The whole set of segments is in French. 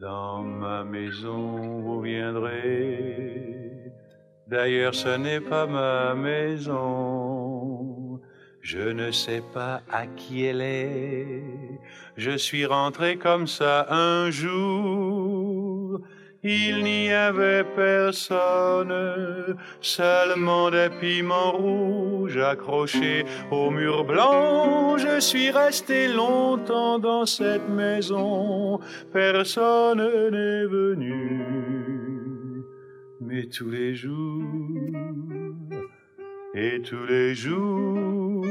Dans ma maison, vous viendrez. D'ailleurs, ce n'est pas ma maison. Je ne sais pas à qui elle est. Je suis rentré comme ça un jour. Il n'y avait personne, seulement des piments rouges accrochés au mur blanc. Je suis resté longtemps dans cette maison, personne n'est venu. Mais tous les jours, et tous les jours,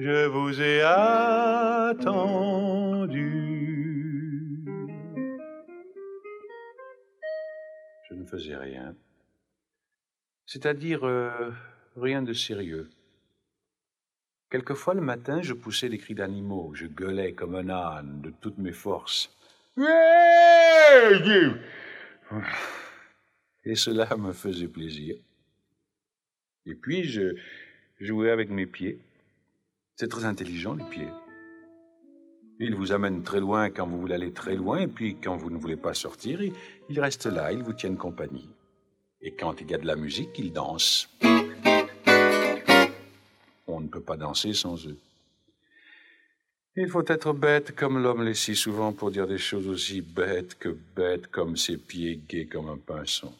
je vous ai attendu. Ne faisais rien, c'est-à-dire euh, rien de sérieux. Quelquefois le matin, je poussais des cris d'animaux, je gueulais comme un âne de toutes mes forces. Et cela me faisait plaisir. Et puis, je jouais avec mes pieds. C'est très intelligent, les pieds. Ils vous amènent très loin quand vous voulez aller très loin, et puis quand vous ne voulez pas sortir, ils restent là, ils vous tiennent compagnie. Et quand il y a de la musique, ils dansent. On ne peut pas danser sans eux. Il faut être bête comme l'homme l'est si souvent pour dire des choses aussi bêtes que bêtes comme ses pieds gais comme un pinson.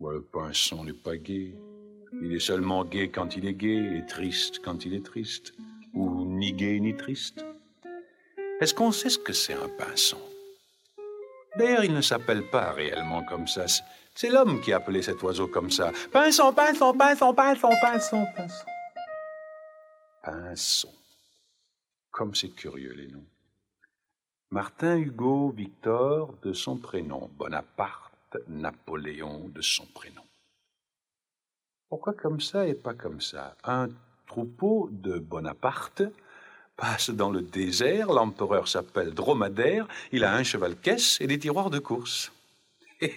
Ou le pinson n'est pas gai. Il est seulement gai quand il est gai et triste quand il est triste. Ou ni gai ni triste. Est-ce qu'on sait ce que c'est un pinson? D'ailleurs, il ne s'appelle pas réellement comme ça. C'est l'homme qui a appelé cet oiseau comme ça. Pinson, pinson, pinson, pinson, pinson, pinson. Pinson. Comme c'est curieux les noms. Martin Hugo Victor de son prénom. Bonaparte Napoléon de son prénom. Pourquoi comme ça et pas comme ça? Un troupeau de Bonaparte passe dans le désert, l'empereur s'appelle Dromadaire, il a un cheval-caisse et des tiroirs de course.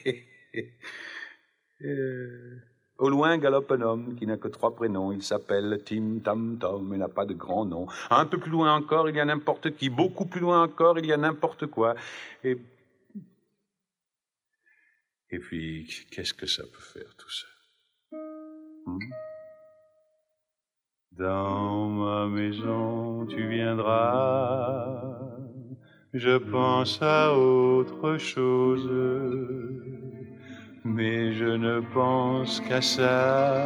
Euh, au loin galope un homme qui n'a que trois prénoms. Il s'appelle Tim Tam Tom et n'a pas de grand nom. Un peu plus loin encore, il y a n'importe qui. Beaucoup plus loin encore, il y a n'importe quoi. Et, et puis, qu'est-ce que ça peut faire tout ça? Hmm? Dans ma maison, tu viendras. Je pense à autre chose mais je ne pense qu'à ça.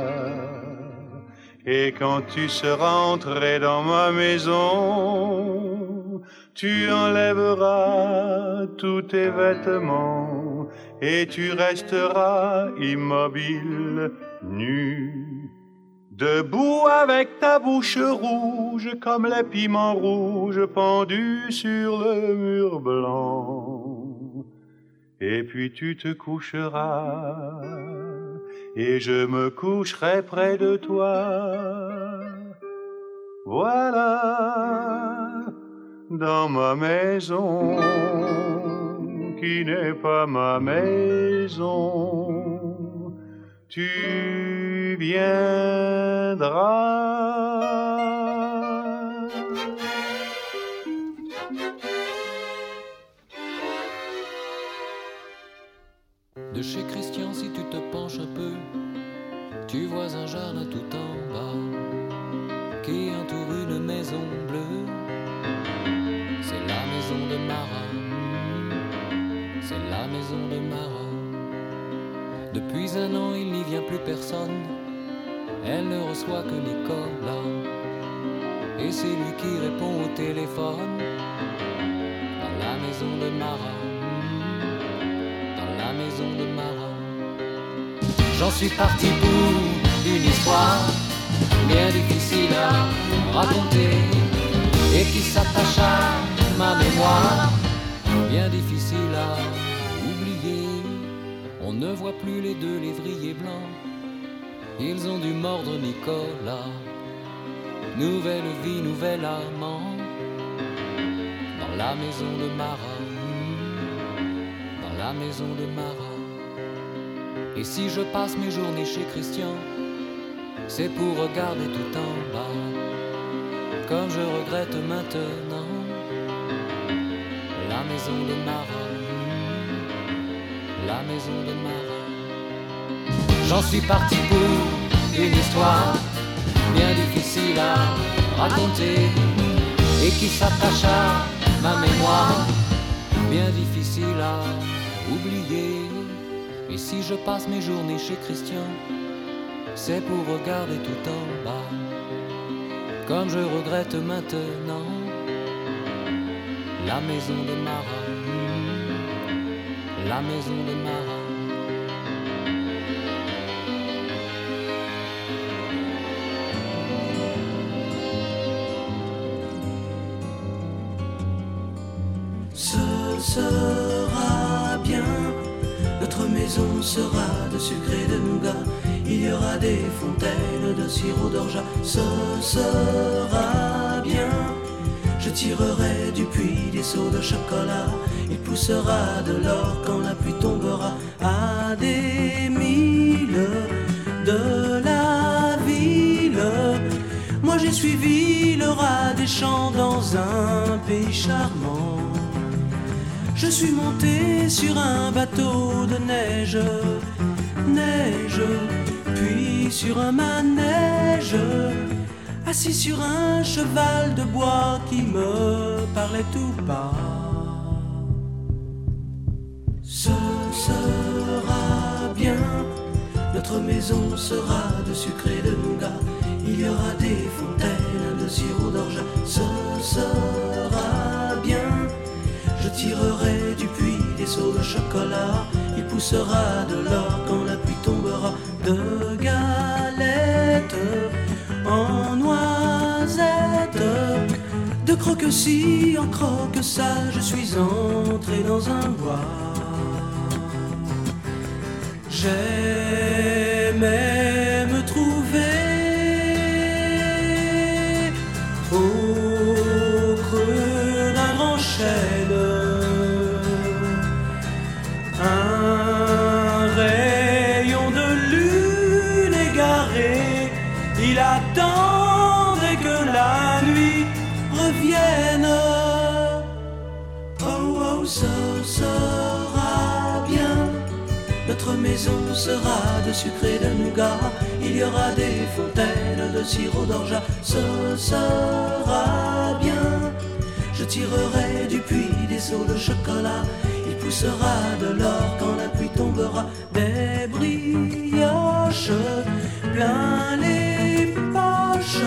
Et quand tu seras entré dans ma maison, tu enlèveras tous tes vêtements et tu resteras immobile, nu, debout avec ta bouche rouge comme les piments rouges pendus sur le mur blanc et puis tu te coucheras, et je me coucherai près de toi. Voilà, dans ma maison, qui n'est pas ma maison, tu viendras. De chez Christian, si tu te penches un peu, tu vois un jardin tout en bas qui entoure une maison bleue. C'est la maison de Marat, c'est la maison de Marat. Depuis un an, il n'y vient plus personne, elle ne reçoit que Nicolas. Et c'est lui qui répond au téléphone dans la maison de Marat maison de Marat. J'en suis parti pour une histoire bien difficile à raconter et qui s'attache à ma mémoire, bien difficile à oublier. On ne voit plus les deux lévriers blancs, ils ont dû mordre Nicolas. Nouvelle vie, nouvel amant dans la maison de Marat la maison de Marat. Et si je passe mes journées chez Christian, c'est pour regarder tout en bas, comme je regrette maintenant la maison de Marat, la maison de Marat. J'en suis parti pour une histoire bien difficile à raconter et qui s'attache à ma mémoire, bien difficile à oublier. Et si je passe mes journées chez Christian, c'est pour regarder tout en bas, comme je regrette maintenant la maison de Marat, la maison de Marat. Sera de sucre et de nougat. Il y aura des fontaines de sirop d'orgeat. Ce sera bien. Je tirerai du puits des seaux de chocolat. Il poussera de l'or quand la pluie tombera à des milles de la ville. Moi j'ai suivi le rat des champs dans un pays. Je suis monté sur un bateau de neige, neige, puis sur un manège, assis sur un cheval de bois qui me parlait tout bas. Ce sera bien, notre maison sera de sucre et de nougat. Il y aura des fontaines de sirop d'orge. Ce Il poussera de l'or quand la pluie tombera. De galettes en noisettes. De croque-ci en croque-ça. Je suis entré dans un bois. J'aimais sera de sucre et de nougat. Il y aura des fontaines de sirop d'orge. Ce sera bien. Je tirerai du puits des seaux de chocolat. Il poussera de l'or quand la pluie tombera. Des brioches plein les poches.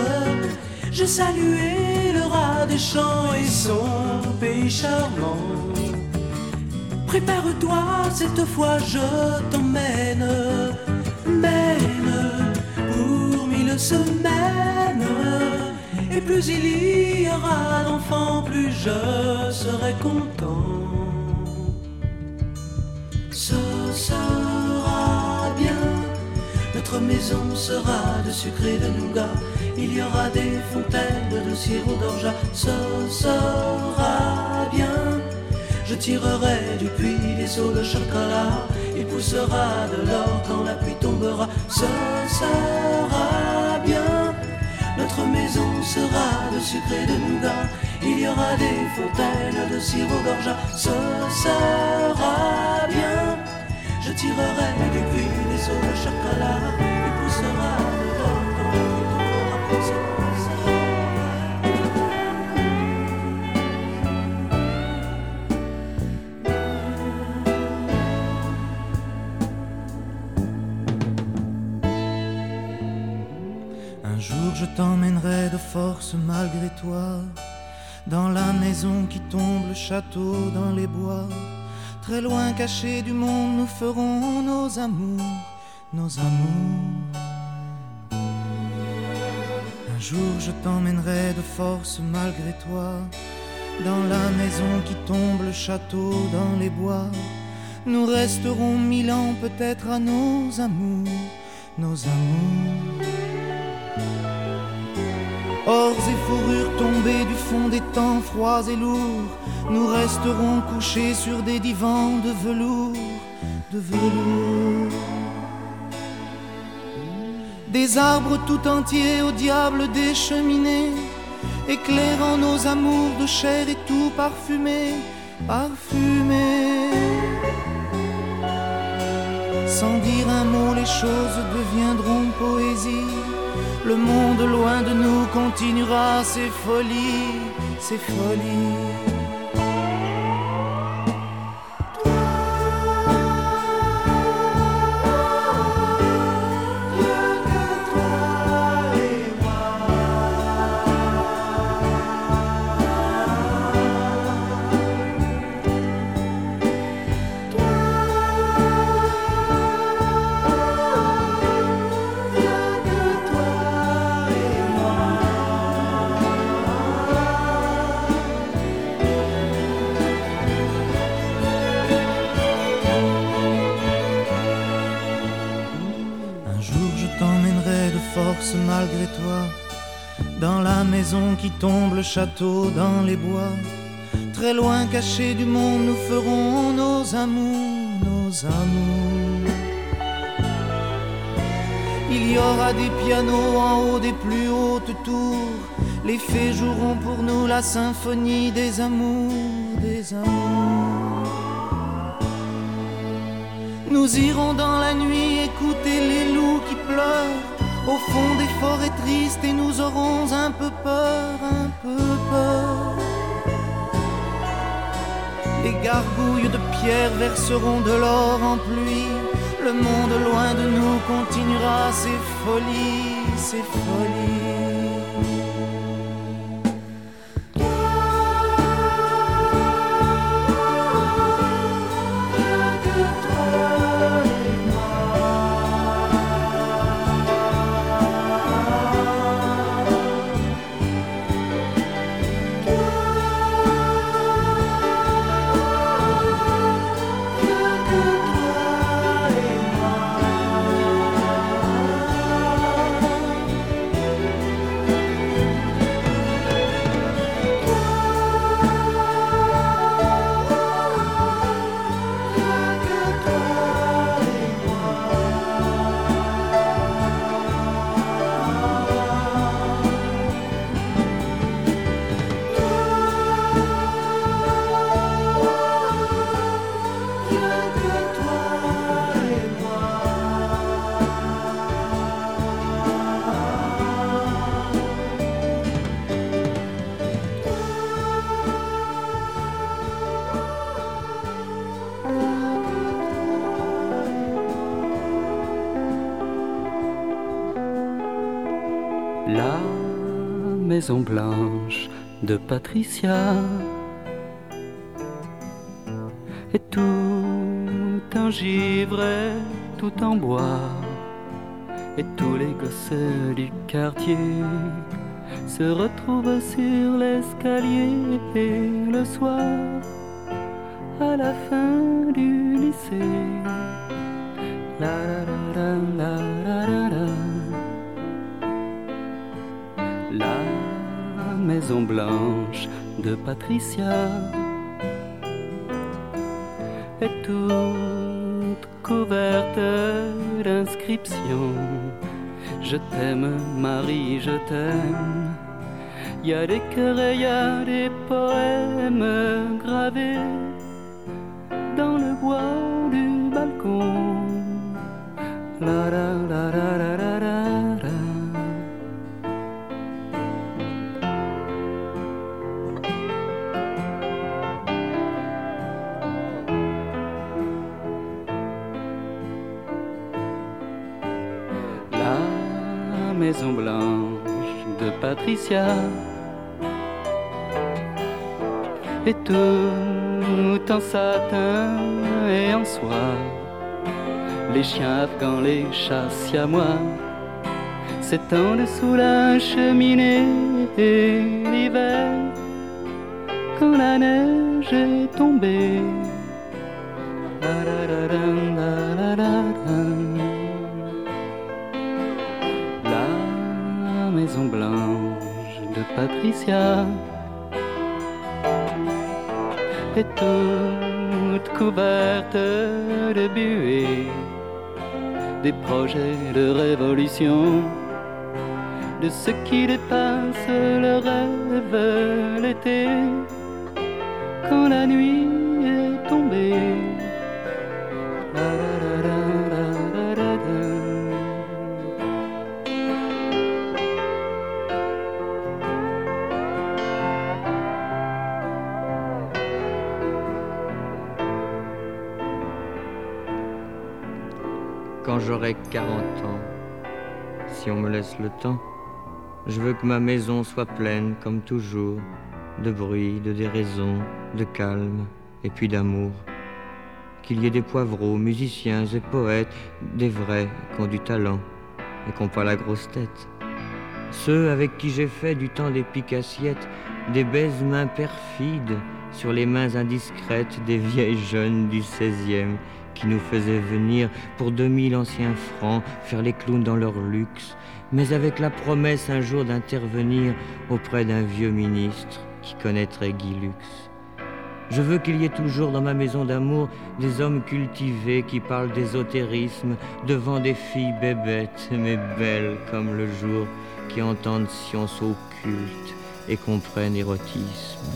J'ai salué le rat des champs et son pays charmant. Prépare-toi, cette fois je t'emmène, mène pour mille semaines. Et plus il y aura d'enfants, plus je serai content. Ce sera bien, notre maison sera de sucre et de nougat. Il y aura des fontaines de sirop d'orge. Ce sera bien. Je tirerai du puits des seaux de chocolat. Il poussera de l'or quand la pluie tombera. Ce sera bien. Notre maison sera de sucre et de nougat. Il y aura des fontaines de sirop d'orge. Ce sera bien. Je tirerai du puits des seaux de chocolat. Un jour je t'emmènerai de force malgré toi Dans la maison qui tombe, le château dans les bois. Très loin caché du monde, nous ferons nos amours, nos amours. Un jour je t'emmènerai de force malgré toi Dans la maison qui tombe, le château dans les bois. Nous resterons mille ans peut-être à nos amours, nos amours Ors et fourrures tombées du fond des temps froids et lourds, nous resterons couchés sur des divans de velours, de velours. Des arbres tout entiers au diable des cheminées, éclairant nos amours de chair et tout parfumé, parfumée. Sans dire un mot, les choses deviendront poésie. Le monde loin de nous continuera ses folies, ses folies. Qui tombe, le château dans les bois. Très loin caché du monde, nous ferons nos amours, nos amours. Il y aura des pianos en haut des plus hautes tours. Les fées joueront pour nous la symphonie des amours, des amours. Nous irons dans la nuit écouter les loups qui pleurent au fond des forêts tristes et nous aurons un peu peur, un peu peur. Les gargouilles de pierre verseront de l'or en pluie. Le monde loin de nous continuera ses folies, ses folies. Maison blanche de Patricia. Et tout en givre, tout en bois. Et tous les gosses du quartier se retrouvent sur l'escalier le soir à la fin du lycée. Maison blanche de Patricia est toute couverte d'inscriptions. Je t'aime, Marie, je t'aime. Y a des cœurs et y a des poèmes gravés Tout en satin et en soie, les chiens afghans, les chats à moi s'étendent dessous la cheminée et l'hiver, quand la neige est tombée. maison blanche de Patricia est toute couverte de buée, des projets de révolution, de ce qui dépasse le rêve l'été, quand la nuit j'aurai 40 ans, si on me laisse le temps, je veux que ma maison soit pleine, comme toujours, de bruit, de déraison, de calme et puis d'amour. Qu'il y ait des poivreaux, musiciens et poètes, des vrais qui ont du talent et qui n'ont pas la grosse tête. Ceux avec qui j'ai fait du temps des piques-assiettes, des baises mains perfides sur les mains indiscrètes des vieilles jeunes du 16e qui nous faisaient venir pour 2000 anciens francs faire les clowns dans leur luxe, mais avec la promesse un jour d'intervenir auprès d'un vieux ministre qui connaîtrait Guy Lux. Je veux qu'il y ait toujours dans ma maison d'amour des hommes cultivés qui parlent d'ésotérisme devant des filles bébêtes mais belles comme le jour, qui entendent science occulte et comprennent érotisme.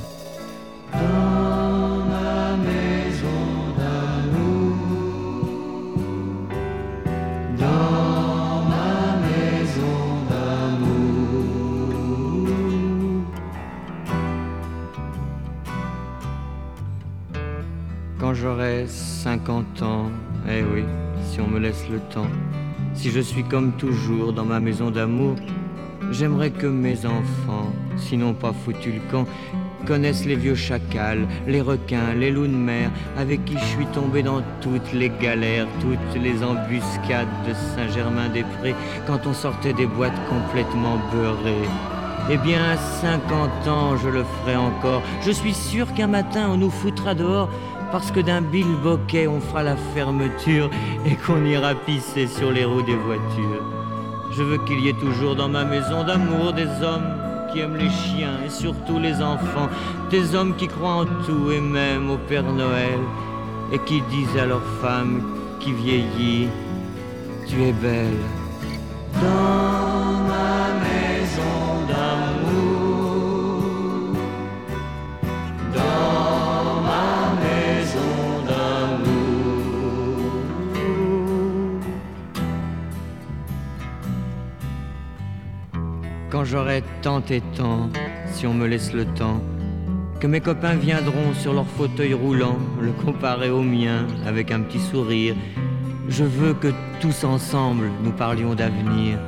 J'aurai 50 ans, eh oui, si on me laisse le temps, si je suis comme toujours dans ma maison d'amour, j'aimerais que mes enfants, sinon pas foutu le camp, connaissent les vieux chacals, les requins, les loups de mer, avec qui je suis tombé dans toutes les galères, toutes les embuscades de Saint-Germain-des-Prés, quand on sortait des boîtes complètement beurrées. Eh bien, à 50 ans, je le ferai encore. Je suis sûr qu'un matin, on nous foutra dehors parce que d'un bilboquet, on fera la fermeture et qu'on ira pisser sur les roues des voitures. Je veux qu'il y ait toujours dans ma maison d'amour des hommes qui aiment les chiens et surtout les enfants, des hommes qui croient en tout et même au Père Noël et qui disent à leur femme qui vieillit, tu es belle. J'aurai tant et tant, si on me laisse le temps, que mes copains viendront sur leur fauteuil roulant, le comparer au mien avec un petit sourire. Je veux que tous ensemble nous parlions d'avenir.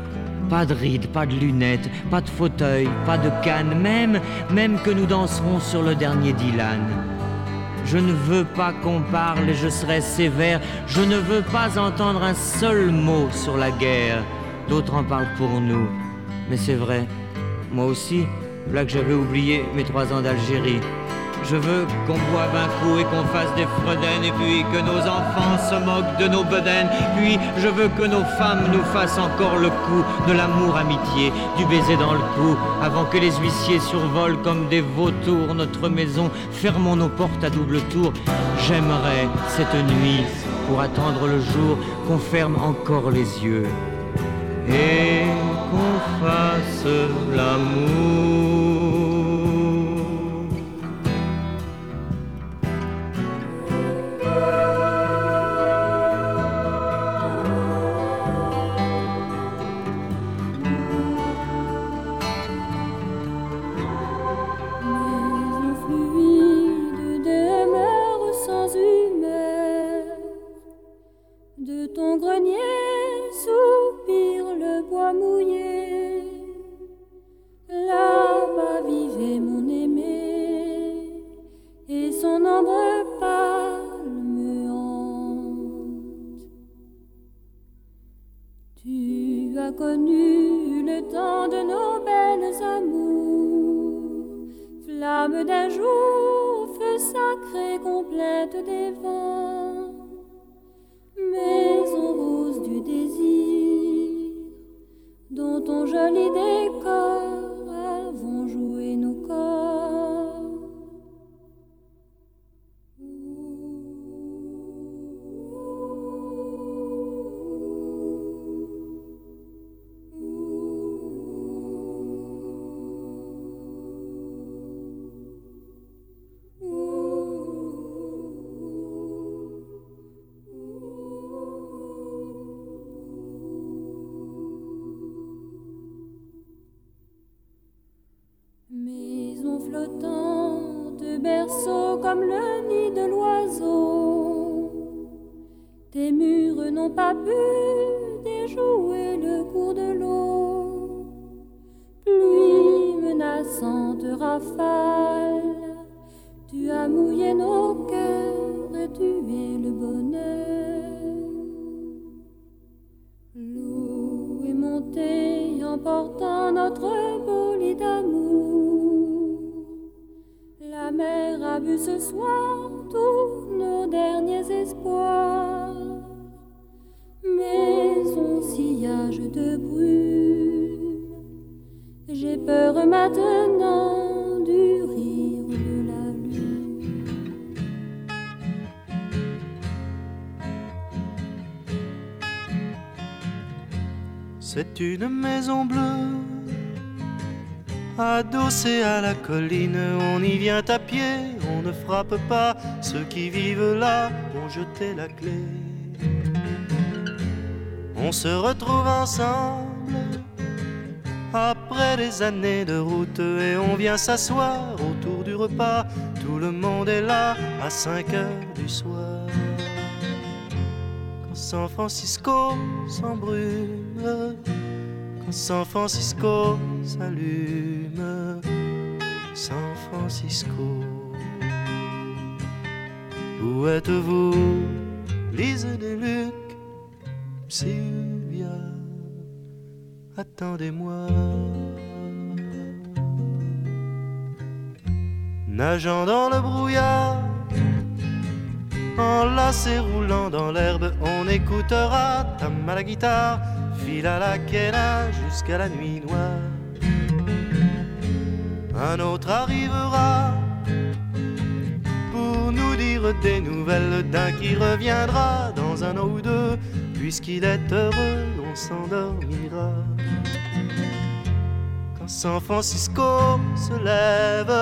Pas de rides, pas de lunettes, pas de fauteuil, pas de canne, même, même que nous danserons sur le dernier Dylan. Je ne veux pas qu'on parle et je serai sévère. Je ne veux pas entendre un seul mot sur la guerre. D'autres en parlent pour nous. Mais c'est vrai, moi aussi, là que j'avais oublié mes trois ans d'Algérie. Je veux qu'on boive un coup et qu'on fasse des fredaines et puis que nos enfants se moquent de nos bedaines. Puis je veux que nos femmes nous fassent encore le coup de l'amour amitié, du baiser dans le cou, avant que les huissiers survolent comme des vautours notre maison. Fermons nos portes à double tour. J'aimerais cette nuit, pour attendre le jour, qu'on ferme encore les yeux et qu'on fasse l'amour. Comme le nid de l'oiseau. Tes murs n'ont pas pu déjouer le cours de l'eau. Pluie menaçante rafale, tu as mouillé nos cœurs et tué le bonheur. L'eau est montée emportant notre a bu ce soir tous nos derniers espoirs. Mais son sillage de brume, j'ai peur maintenant du rire de la lune. C'est une maison bleue, adossée à la colline. On y vient à pied, on ne frappe pas. Ceux qui vivent là ont jeté la clé. On se retrouve ensemble après des années de route et on vient s'asseoir autour du repas. Tout le monde est là à 5 heures du soir. Quand San Francisco s'embrume, quand San Francisco s'allume, San Francisco. Où êtes-vous, Lise des Lucs, Sylvia? Attendez-moi. Nageant dans le brouillard, enlacé roulant dans l'herbe, on écoutera tam à la guitare, fil à la quena jusqu'à la nuit noire. Un autre arrivera des nouvelles d'un qui reviendra dans un an ou deux, puisqu'il est heureux, on s'endormira. Quand San Francisco se lève,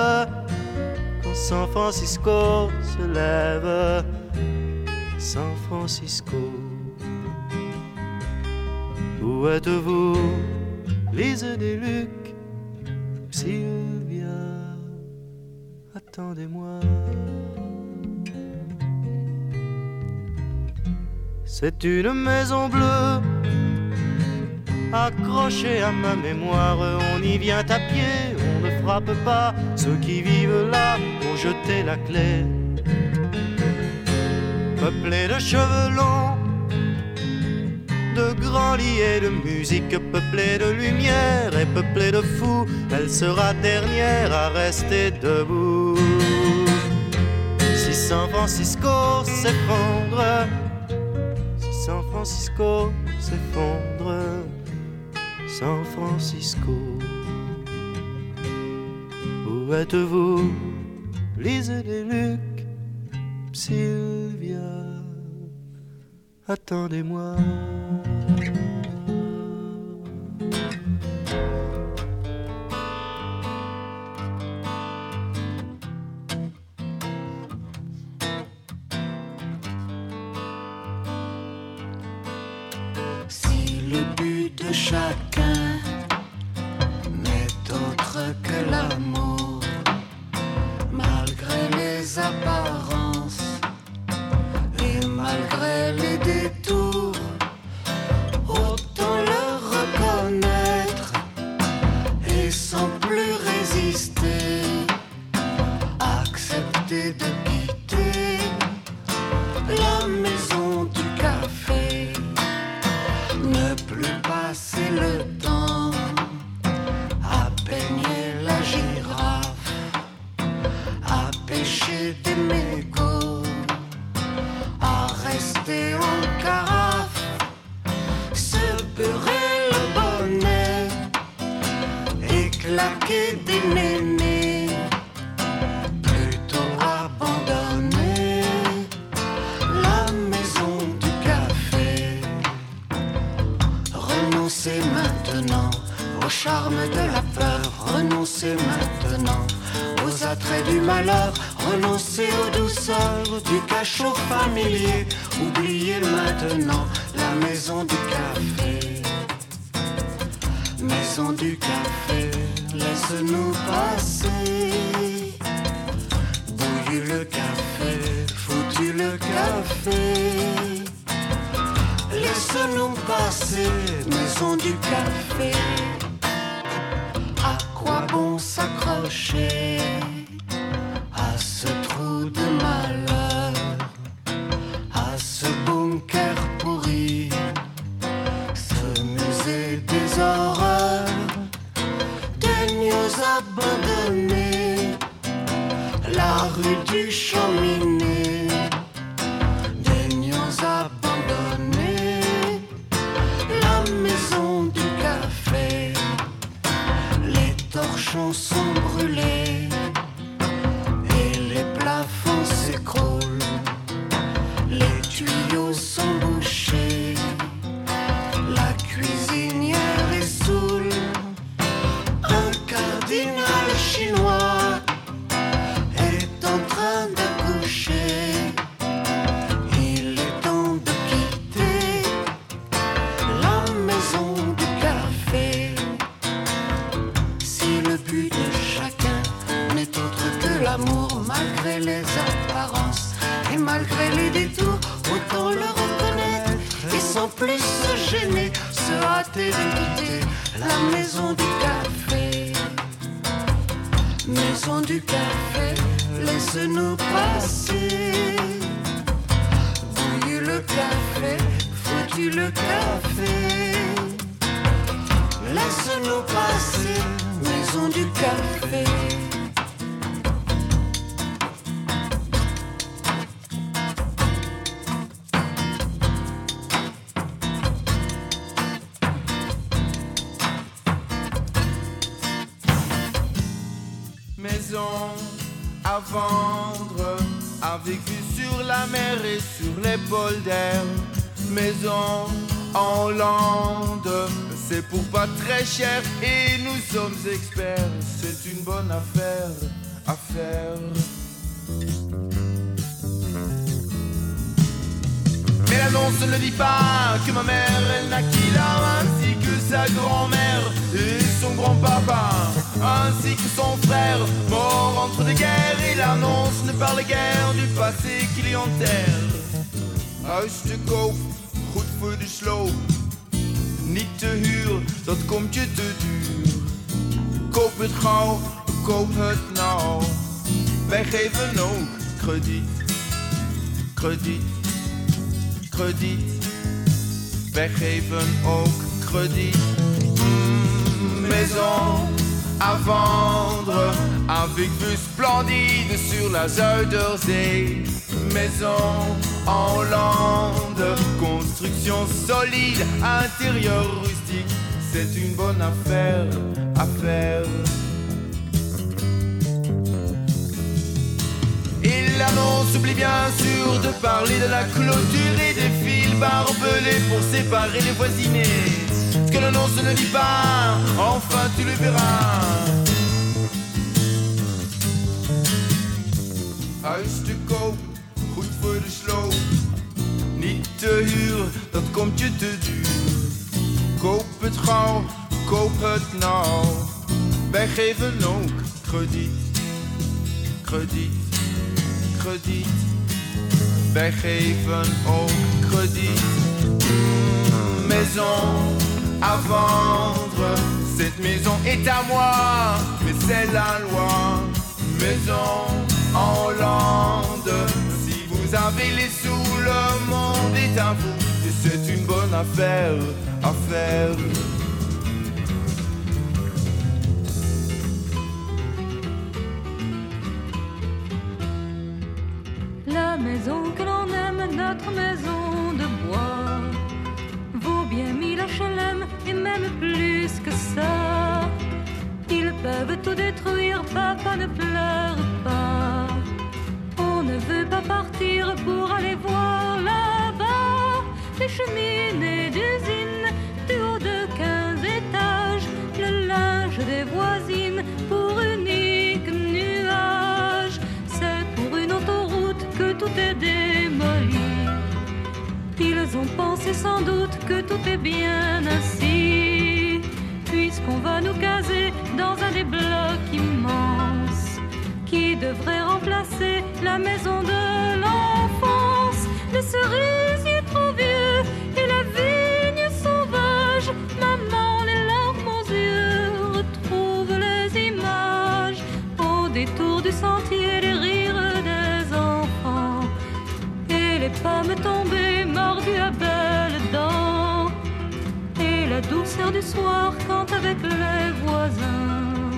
quand San Francisco se lève, San Francisco. Où êtes-vous, Lise des Lucs, Sylvia? Attendez-moi. C'est une maison bleue accrochée à ma mémoire. On y vient à pied, on ne frappe pas. Ceux qui vivent là ont jeté la clé. Peuplée de cheveux longs, de grands lits et de musique, peuplée de lumière et peuplée de fous, elle sera dernière à rester debout. Si San Francisco s'effondre, San Francisco s'effondre, San Francisco. Où êtes-vous, Lise des Lucs, Sylvia? Attendez-moi. De chacun c'est pour pas très cher et nous sommes experts. C'est une bonne affaire à faire. Mais l'annonce ne dit pas que ma mère, elle naquit là, ainsi que sa grand-mère et son grand-papa, ainsi que son frère, mort entre deux guerres. Et l'annonce ne parle guère du passé qu'il y enterre. Huis te koop, goed voor de sloop. Niet te huur, dat komt je te duur. Koop het gauw, koop het nou. Wij geven ook krediet, krediet krediet. Wij geven ook krediet. Mm, maison à vendre, avec vue splendide sur la Zuiderzee. Maison en Hollande, construction solide, intérieur rustique. C'est une bonne affaire à faire. Et l'annonce oublie bien sûr de parler de la clôture et des fils barbelés pour séparer les voisinés. Ce que l'annonce ne dit pas, enfin tu le verras. Voor de sloop. Niet te huur, dat komt je te duur. Koop het gauw, koop het nou. Wij geven ook krediet, krediet krediet. Wij geven ook krediet. Maison à vendre, cette maison est à moi, mais c'est la loi. Maison à vous. Et c'est une bonne affaire à faire. La maison que l'on aime, notre maison de bois, vaut bien mille HLM et même plus que ça. Ils peuvent tout détruire, papa ne pleure pas. On ne veut pas partir pour aller voir là-bas les cheminées d'usine du haut de 15 étages, le linge des voisines pour unique nuage. C'est pour une autoroute que tout est démoli. Ils ont pensé sans doute que tout est bien ainsi, puisqu'on va nous caser dans un des blocs immenses. qui devrait remplacer la maison de l'enfance, les cerisiers pommes tombées, mordues à belles dents et la douceur du soir quand avec les voisins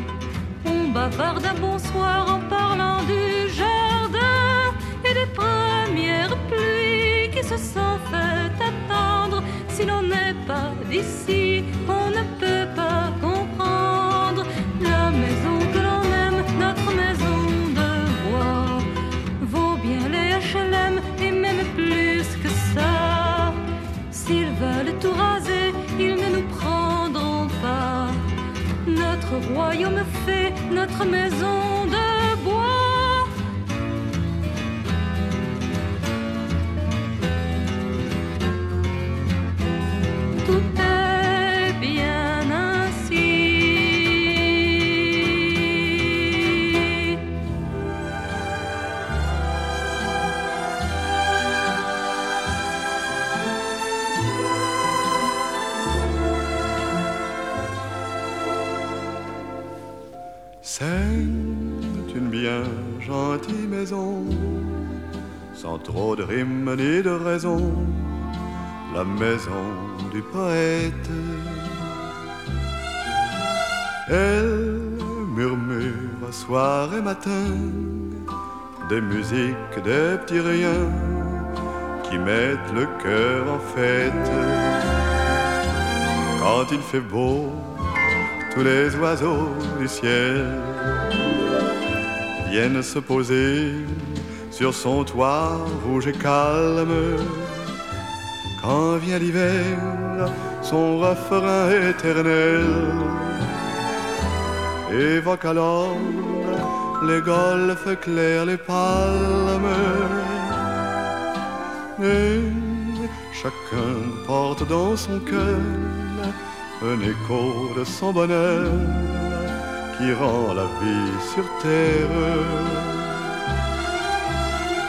on bavarde un bonsoir en parlant du jardin et des premières pluies qui se sont fait attendre. Si l'on n'est pas d'ici, on ne peut royaume fait notre maison la maison du poète. Elle murmure soir et matin des musiques, des petits riens qui mettent le cœur en fête. Quand il fait beau, tous les oiseaux du ciel viennent se poser sur son toit rouge et calme. Quand vient l'hiver, son refrain éternel évoque alors les golfes clairs, les palmes. Et chacun porte dans son cœur un écho de son bonheur qui rend la vie sur terre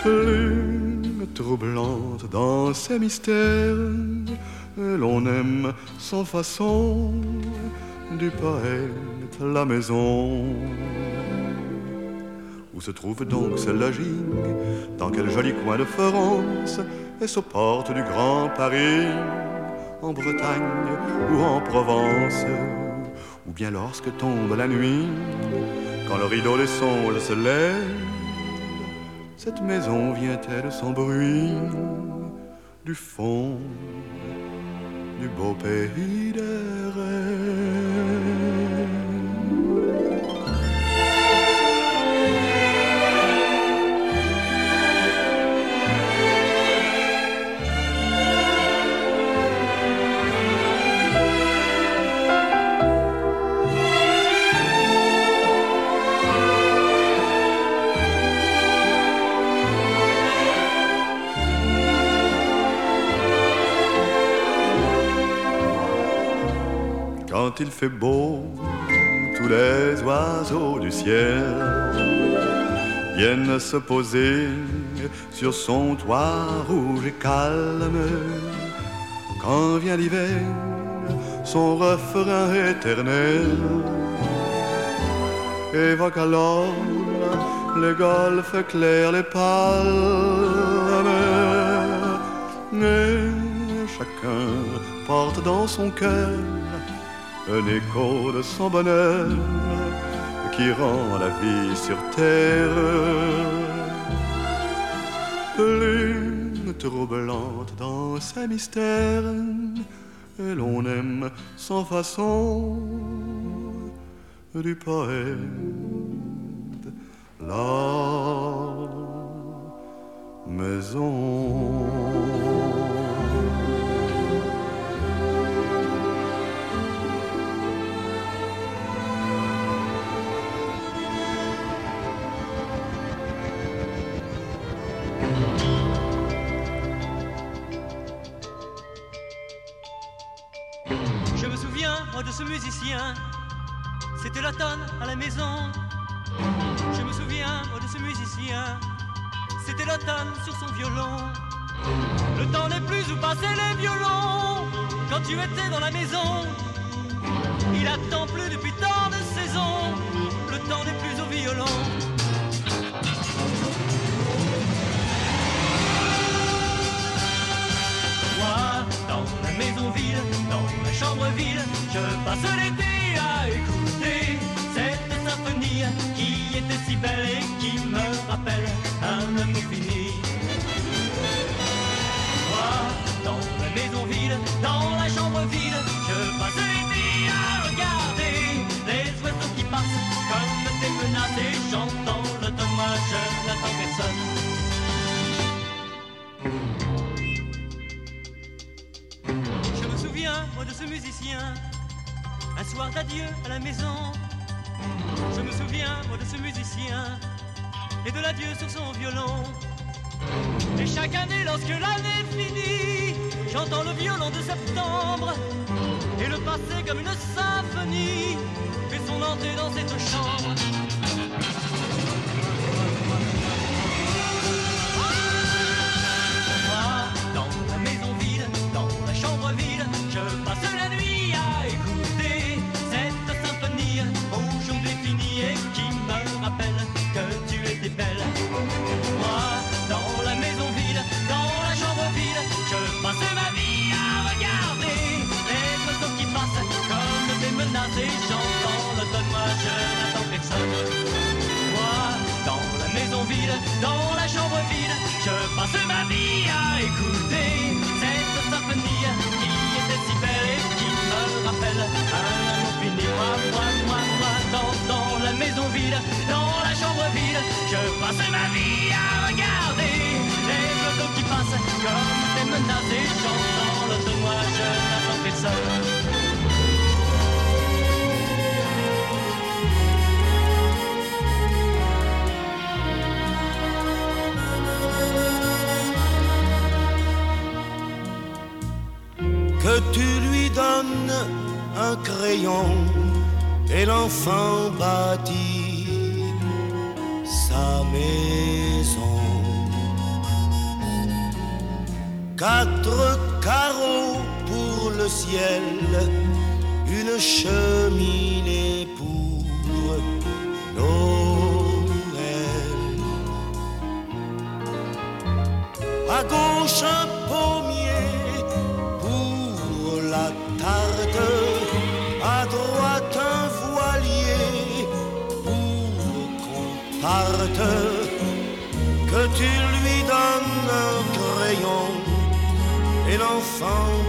plus troublante dans ses mystères. L'on aime sans façon du poète la maison. Où se trouve donc ce logis Dans quel joli coin de France Est-ce aux portes du Grand Paris en Bretagne ou en Provence, ou bien lorsque tombe la nuit, quand le rideau des songes se lève, cette maison vient-elle sans bruit du fond du beau pays des Quand il fait beau, tous les oiseaux du ciel viennent se poser sur son toit rouge et calme. Quand vient l'hiver, son refrain éternel évoque alors les golfes clairs, les palmes. Et chacun porte dans son cœur un écho de son bonheur qui rend la vie sur terre plus troublante dans ses mystères. Et l'on aime sans façon du poète la maison. Ce musicien. C'était l'automne à la maison. Je me souviens de ce musicien, c'était l'automne sur son violon. Le temps n'est plus où passer les violons quand tu étais dans la maison. Il attend plus depuis tant de saisons, le temps n'est plus au violon. Passe l'été à écouter cette symphonie qui était si belle et qui me rappelle un amour fini. Moi, dans la maison vide, dans la chambre vide, je passe l'été à regarder les oiseaux qui passent comme des menaces et j'entends l'automne, moi je n'attends personne. Je me souviens, moi, de ce musicien, soir d'adieu à la maison. Je me souviens, moi, de ce musicien, et de l'adieu sur son violon. Et chaque année, lorsque l'année finit, j'entends le violon de septembre. Et le passé, comme une symphonie, fait son entrée dans cette chambre.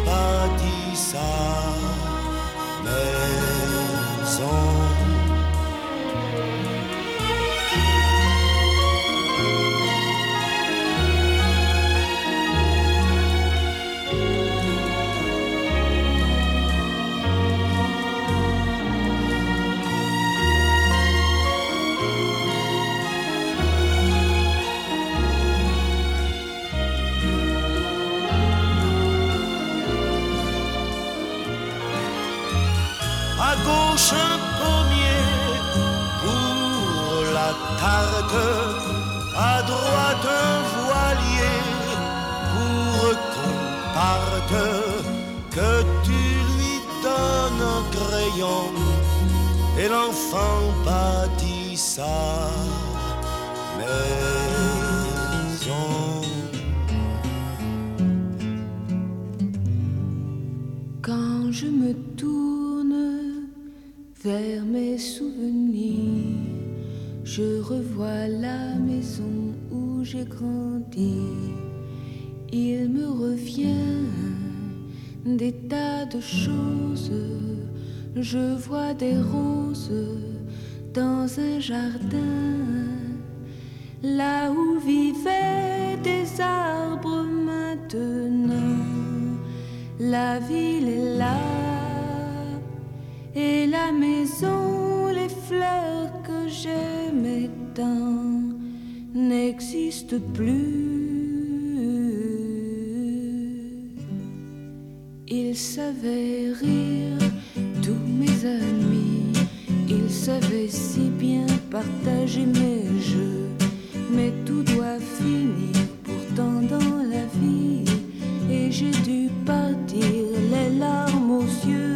Bâtit sa maison. Un pommier pour la tarte, à droite un voilier pour qu'on parte, que tu lui donnes un crayon et l'enfant bâtit sa maison. Quand je me vers mes souvenirs, je revois la maison où j'ai grandi. Il me revient des tas de choses. Je vois des roses dans un jardin, là où vivaient des arbres maintenant. La ville est là et la maison, les fleurs que j'aimais tant n'existent plus. Ils savaient rire tous mes amis, ils savaient si bien partager mes jeux, mais tout doit finir pourtant dans la vie, et j'ai dû partir les larmes aux yeux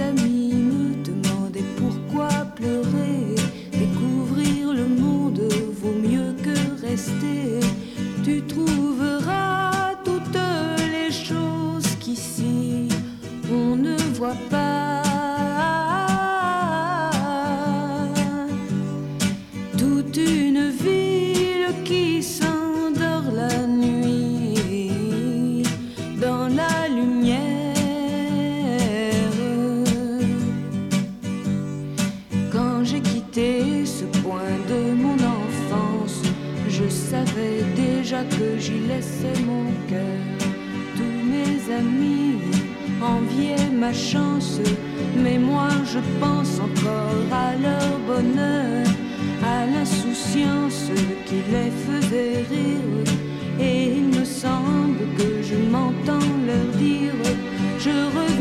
amis me demandaient pourquoi pleurer. Découvrir le monde vaut mieux que rester. Tu trouves chance, mais moi je pense encore à leur bonheur, à l'insouciance qui les faisait rire. Et il me semble que je m'entends leur dire, je.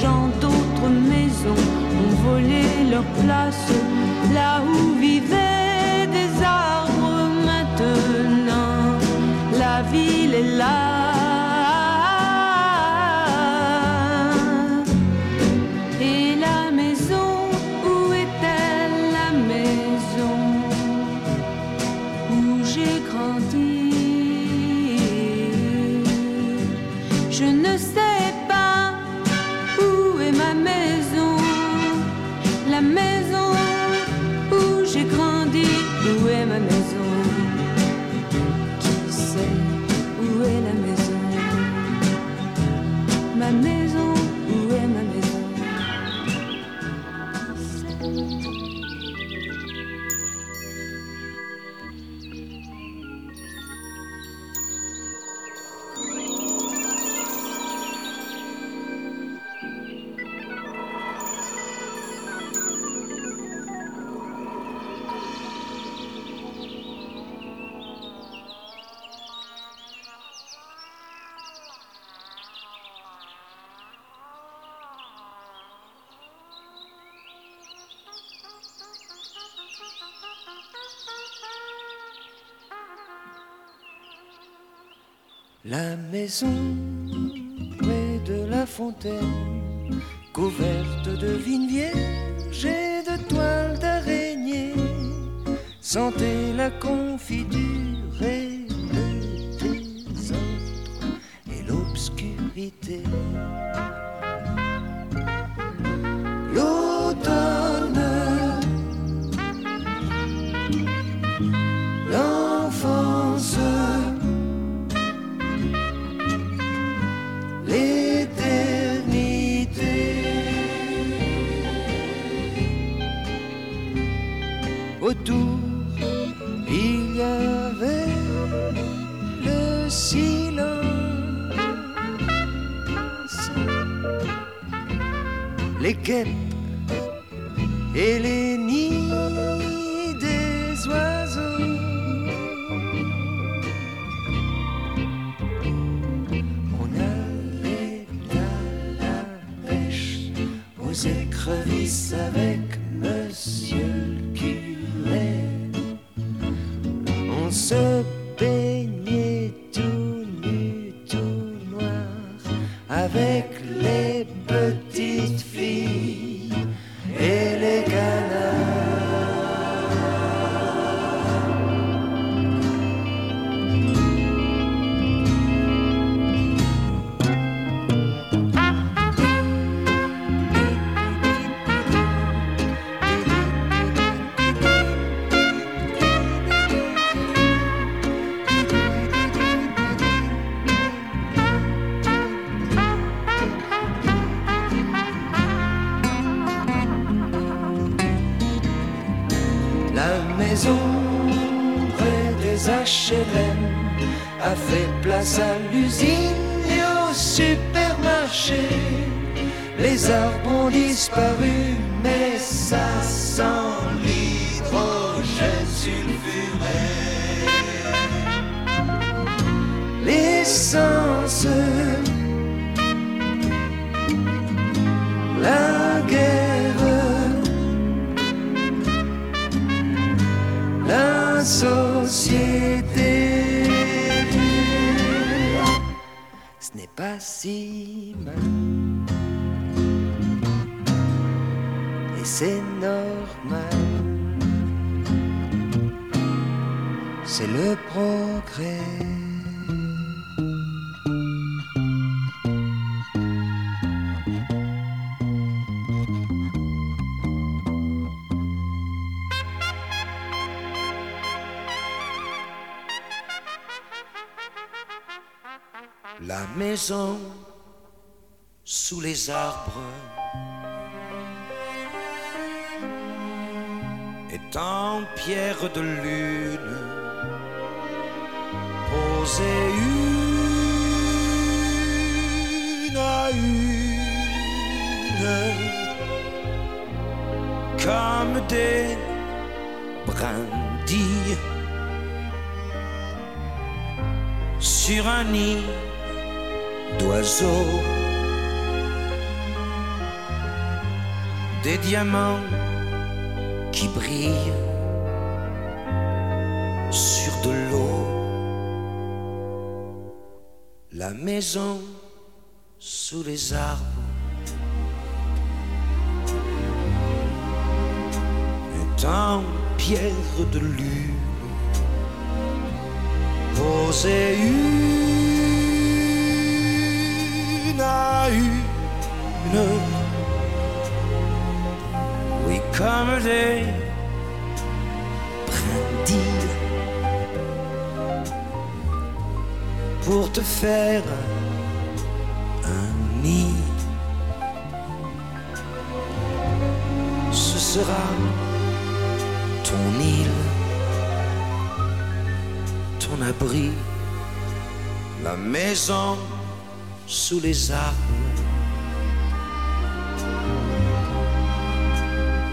gens d'autres maisons ont volé leur place. La maison près de la fontaine, couverte de vignes vierges et de toiles d'araignée, sentez la confiture et le désordre et l'obscurité. gelip elini mais ça sent l'hydrogène sulfuré. L'essence, la guerre, la société. Ce n'est pas si mal. C'est le progrès. La maison sous les arbres est en pierre de lune posée une à comme des brindilles sur un nid d'oiseaux, des diamants qui brillent La maison sous les arbres est en pierre de lune posée une à une. Oui, comme des pour te faire un nid. Ce sera ton île, ton abri, la maison sous les arbres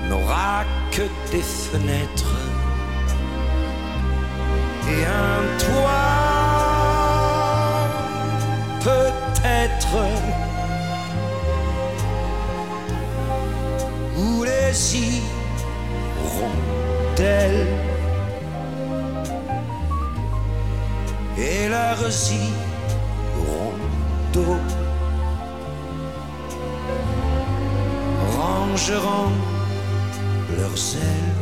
n'aura que des fenêtres et un toit, où les hirondelles et leurs hirondeaux rangeront leurs ailes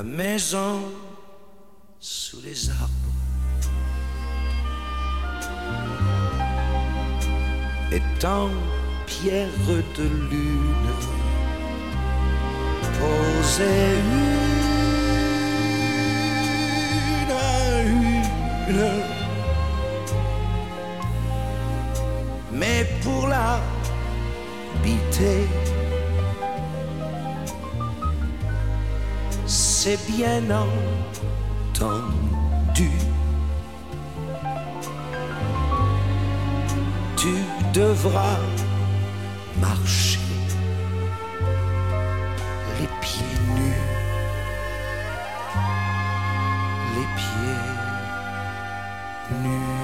la maison sous les arbres en pierre de lune posée une à une. Mais pour l'habiter, c'est bien entendu. Tu devras marcher les pieds nus, les pieds nus.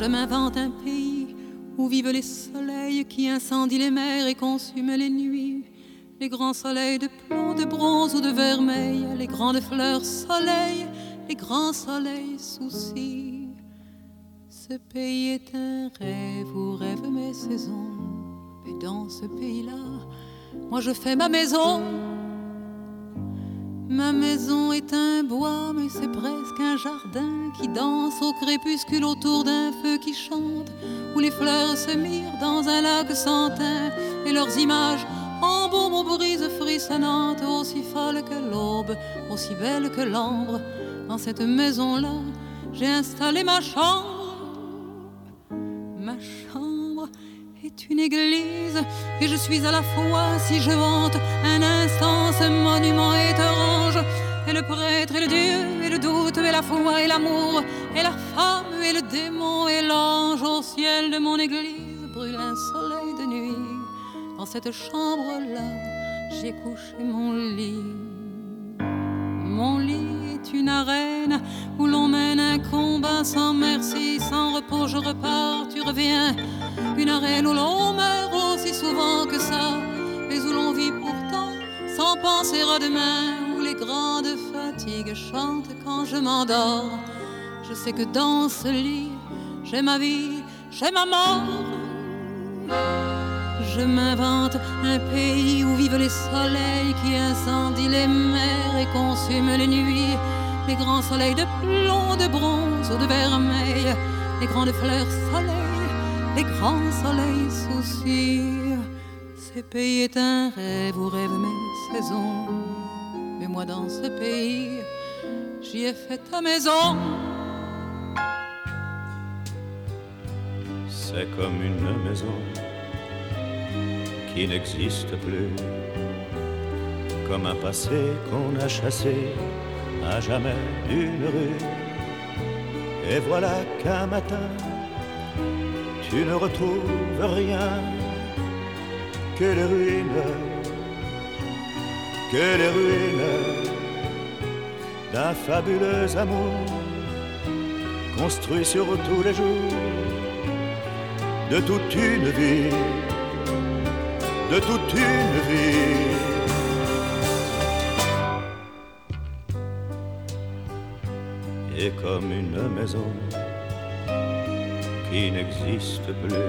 Je m'invente un pays où vivent les soleils qui incendient les mers et consument les nuits. Les grands soleils de plomb, de bronze ou de vermeil, les grandes fleurs soleil, les grands soleils soucis. Ce pays est un rêve où rêvent mes saisons. Mais dans ce pays-là, moi je fais ma maison. Ma maison est un bois, mais c'est presque un jardin qui danse au crépuscule autour d'un feu qui chante, où les fleurs se mirent dans un lac sans teint et leurs images embaument aux brises frissonnantes, aussi folles que l'aube, aussi belles que l'ambre. Dans cette maison-là, j'ai installé ma chambre. Ma chambre une église et je suis à la fois, si je vante un instant ce monument étrange, et le prêtre et le Dieu et le doute et la foi et l'amour et la femme et le démon et l'ange au ciel de mon église brûle un soleil de nuit. Dans cette chambre-là, j'ai couché mon lit. Mon lit est une arène où l'on un combat sans merci, sans repos, je repars, tu reviens. Une arène où l'on meurt aussi souvent que ça, mais où l'on vit pourtant sans penser à demain, où les grandes fatigues chantent quand je m'endors. Je sais que dans ce lit, j'ai ma vie, j'ai ma mort. Je m'invente un pays où vivent les soleils qui incendient les mers et consument les nuits. Les grands soleils de plomb, de bronze ou de vermeil. Les grandes fleurs soleil, les grands soleils soucis. Ce pays est un rêve où rêvent mes saisons. Mais moi dans ce pays, j'y ai fait ta maison. C'est comme une maison qui n'existe plus, comme un passé qu'on a chassé jamais d'une rue. Et voilà qu'un matin, tu ne retrouves rien que les ruines, que les ruines d'un fabuleux amour construit sur tous les jours de toute une vie de toute une vie. Et comme une maison qui n'existe plus,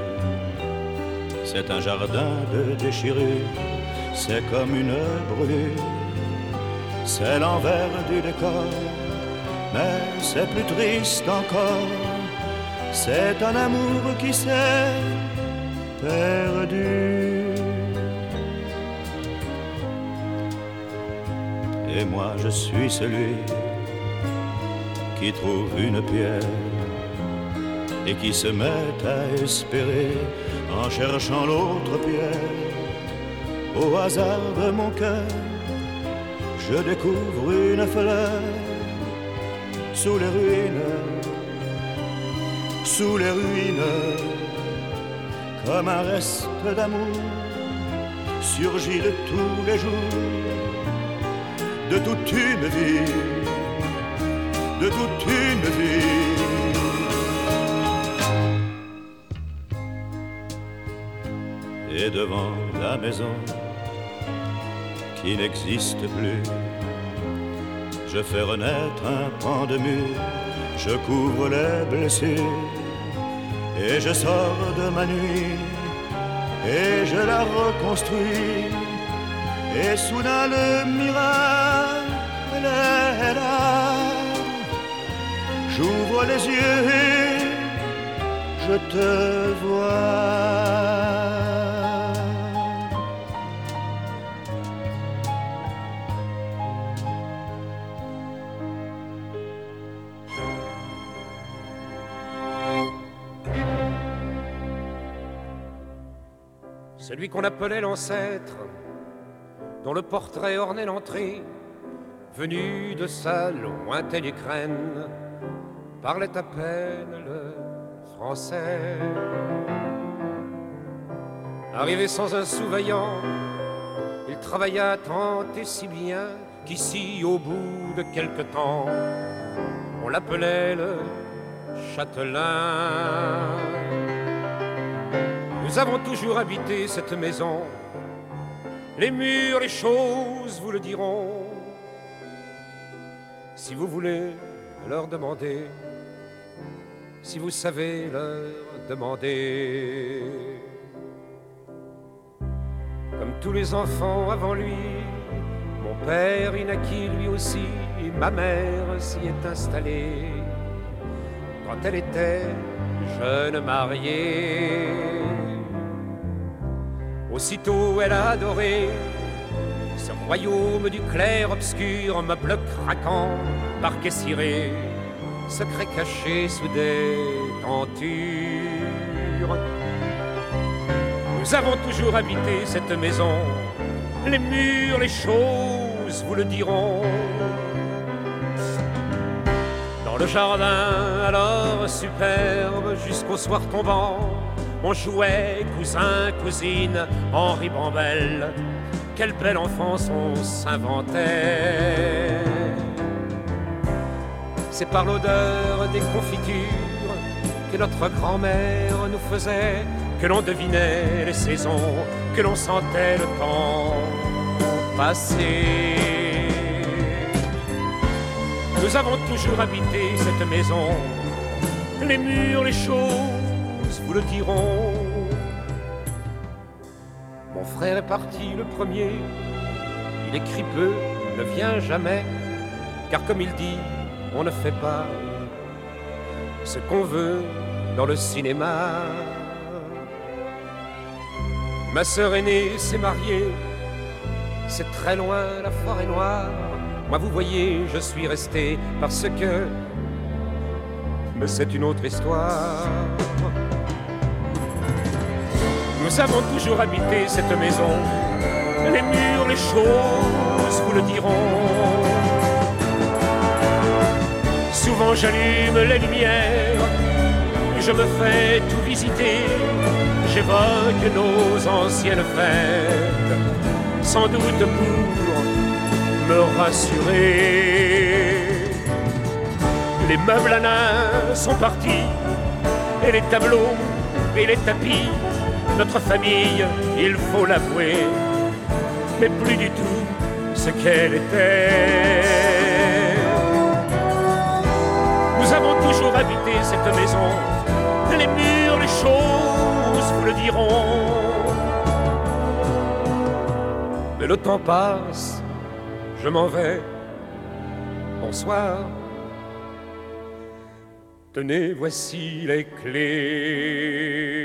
c'est un jardin de déchirure, c'est comme une brûlure, c'est l'envers du décor, mais c'est plus triste encore, c'est un amour qui s'est perdu. Et moi je suis celui qui trouve une pierre et qui se met à espérer en cherchant l'autre pierre. Au hasard de mon cœur, je découvre une fleur sous les ruines, sous les ruines, comme un reste d'amour surgit de tous les jours de toute une vie, de toute une vie. Et devant la maison qui n'existe plus, je fais renaître un pan de mur, je couvre les blessures, et je sors de ma nuit, et je la reconstruis et soudain le miracle. J'ouvre les yeux je te vois. Celui qu'on appelait l'ancêtre dont le portrait ornait l'entrée, venu de sa lointaine Ukraine, parlait à peine le français. Arrivé sans un sous-vaillant, il travailla tant et si bien qu'ici, au bout de quelque temps, on l'appelait le châtelain. Nous avons toujours habité cette maison les murs, les choses vous le diront. Si vous voulez leur demander, si vous savez leur demander. Comme tous les enfants avant lui, mon père naquit lui aussi, ma mère s'y est installée quand elle était jeune mariée. Aussitôt elle a adoré ce royaume du clair obscur, meuble craquant, parquet ciré, secret caché sous des tentures. Nous avons toujours habité cette maison, les murs, les choses vous le diront. Dans le jardin, alors superbe, jusqu'au soir tombant, on jouait cousin, cousine, Henri Bambel. Quelle belle enfance on s'inventait. C'est par l'odeur des confitures que notre grand-mère nous faisait, que l'on devinait les saisons, que l'on sentait le temps passer. Nous avons toujours habité cette maison, les murs, les choses vous le diront. Mon frère est parti le premier, il écrit peu, ne vient jamais, car comme il dit, on ne fait pas ce qu'on veut dans le cinéma. Ma sœur aînée s'est mariée, c'est très loin la forêt noire. Moi, vous voyez, je suis resté parce que. Mais c'est une autre histoire. Nous avons toujours habité cette maison. Les murs, les choses vous le diront. Souvent j'allume les lumières, je me fais tout visiter, j'évoque nos anciennes fêtes, sans doute pour me rassurer. Les meubles à nains sont partis, et les tableaux et les tapis, notre famille, il faut l'avouer, mais plus du tout ce qu'elle était. Nous avons toujours habité cette maison, les murs, les choses vous le diront. Mais le temps passe, je m'en vais. Bonsoir. Tenez, voici les clés.